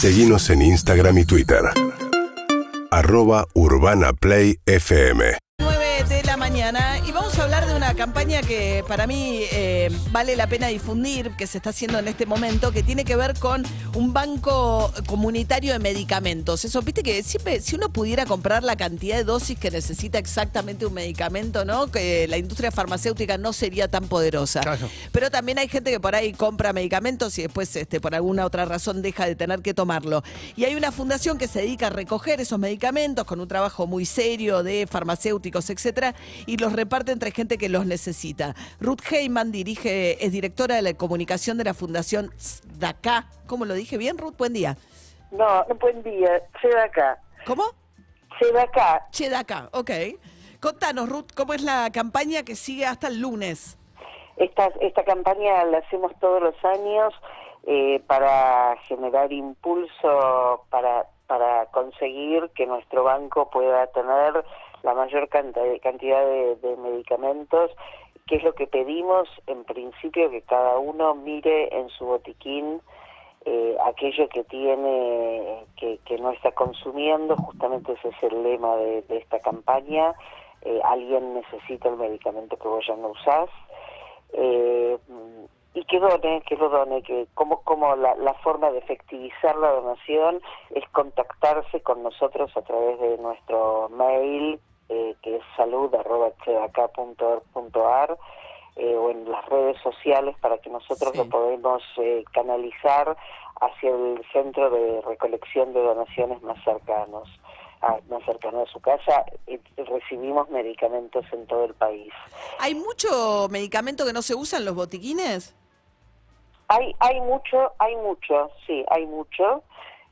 Seguimos en Instagram y Twitter. Arroba Urbana Play FM. 9 de la mañana y vamos a hablar de una campaña que para mí eh, vale la pena difundir, que se está haciendo en este momento, que tiene que ver con un banco comunitario de medicamentos. Eso, viste que siempre, si uno pudiera comprar la cantidad de dosis que necesita exactamente un medicamento, ¿no? Que la industria farmacéutica no sería tan poderosa. Claro. Pero también hay gente que por ahí compra medicamentos y después este, por alguna otra razón deja de tener que tomarlo. Y hay una fundación que se dedica a recoger esos medicamentos con un trabajo muy serio de farmacéuticos, etcétera, y los reparte entre gente que los necesita. Ruth Heyman dirige, es directora de la comunicación de la Fundación DACA. ¿Cómo lo dije bien, Ruth? Buen día. No, buen día. Se da acá. ¿Cómo? Se da acá. Che, DACA, ok. Contanos, Ruth, ¿cómo es la campaña que sigue hasta el lunes? Esta, esta campaña la hacemos todos los años eh, para generar impulso, para, para conseguir que nuestro banco pueda tener la mayor cantidad de, de medicamentos, que es lo que pedimos en principio, que cada uno mire en su botiquín eh, aquello que tiene, que, que no está consumiendo, justamente ese es el lema de, de esta campaña, eh, alguien necesita el medicamento que vos ya no usás, eh, y que done, que lo done, que como, como la, la forma de efectivizar la donación es contactarse con nosotros a través de nuestro mail, eh, que es salud.chedaca.org.ar, eh, o en las redes sociales para que nosotros Sí. lo podamos eh, canalizar hacia el centro de recolección de donaciones más cercanos, a- más cercano a su casa. Eh, recibimos medicamentos en todo el país. ¿Hay mucho medicamento que no se usa en los botiquines? Hay, hay mucho, hay mucho, sí, hay mucho.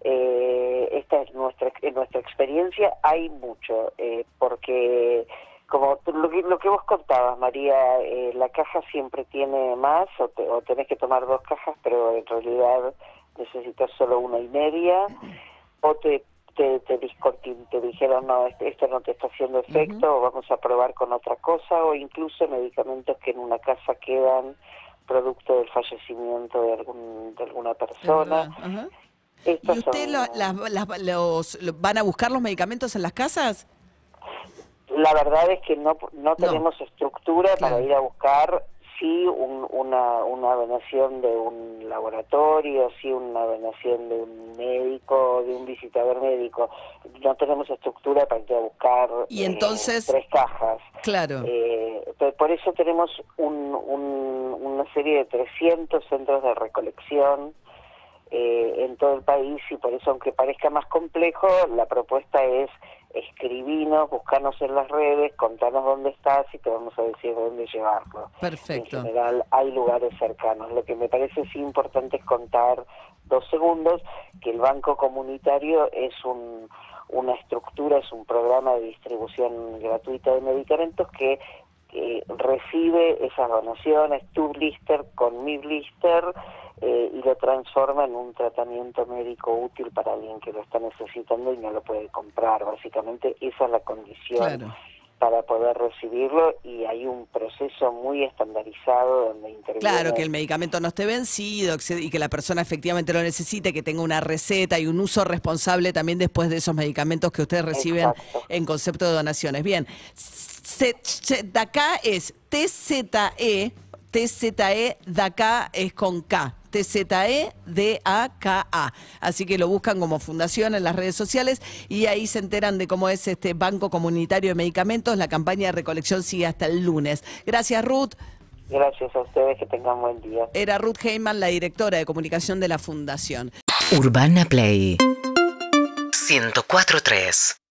Eh, esta es nuestra, en nuestra experiencia, hay mucho, eh, porque como lo que, lo que vos contabas, María, eh, la caja siempre tiene más, o, te- o tenés que tomar dos cajas, pero en realidad necesitas solo una y media, o te te, te dijeron, no, este- esto no te está haciendo efecto, o vamos a probar con otra cosa, o incluso medicamentos que en una casa quedan producto del fallecimiento de, algún, de alguna persona. ¿Y usted son- lo- las- las- los, lo- van a buscar los medicamentos en las casas? La verdad es que no, no tenemos estructura Claro. para ir a buscar, sí un- una, una donación de un laboratorio, sí una donación de un médico, de un visitador médico. No tenemos estructura para ir a buscar Y eh, entonces- tres cajas. Claro. Eh, por eso tenemos un, un- una serie de 300 centros de recolección eh, en todo el país y por eso, aunque parezca más complejo, la propuesta es escribinos, buscarnos en las redes, contarnos dónde estás y te vamos a decir dónde llevarlo. Perfecto. En general hay lugares cercanos. Lo que me parece sí importante es contar dos segundos que el Banco Comunitario es un, una estructura, es un programa de distribución gratuita de medicamentos que recibe esas donaciones, tu blister con mi blister, eh, y lo transforma en un tratamiento médico útil para alguien que lo está necesitando y no lo puede comprar. Básicamente esa es la condición. Para poder recibirlo y hay un proceso muy estandarizado donde interviene Claro, que el medicamento no esté vencido y que la persona efectivamente lo necesite, que tenga una receta y un uso responsable también después de esos medicamentos que ustedes reciben Exacto. en concepto de donaciones. Bien, se- DACA es TZE, TZE, DACA es con K. TZE D-A-K-A. Así que lo buscan como fundación en las redes sociales y ahí se enteran de cómo es este Banco Comunitario de Medicamentos. La campaña de recolección sigue hasta el lunes. Gracias, Ruth. Gracias a ustedes, que tengan buen día. Era Ruth Heyman, la directora de comunicación de la fundación. Urbana Play 104.3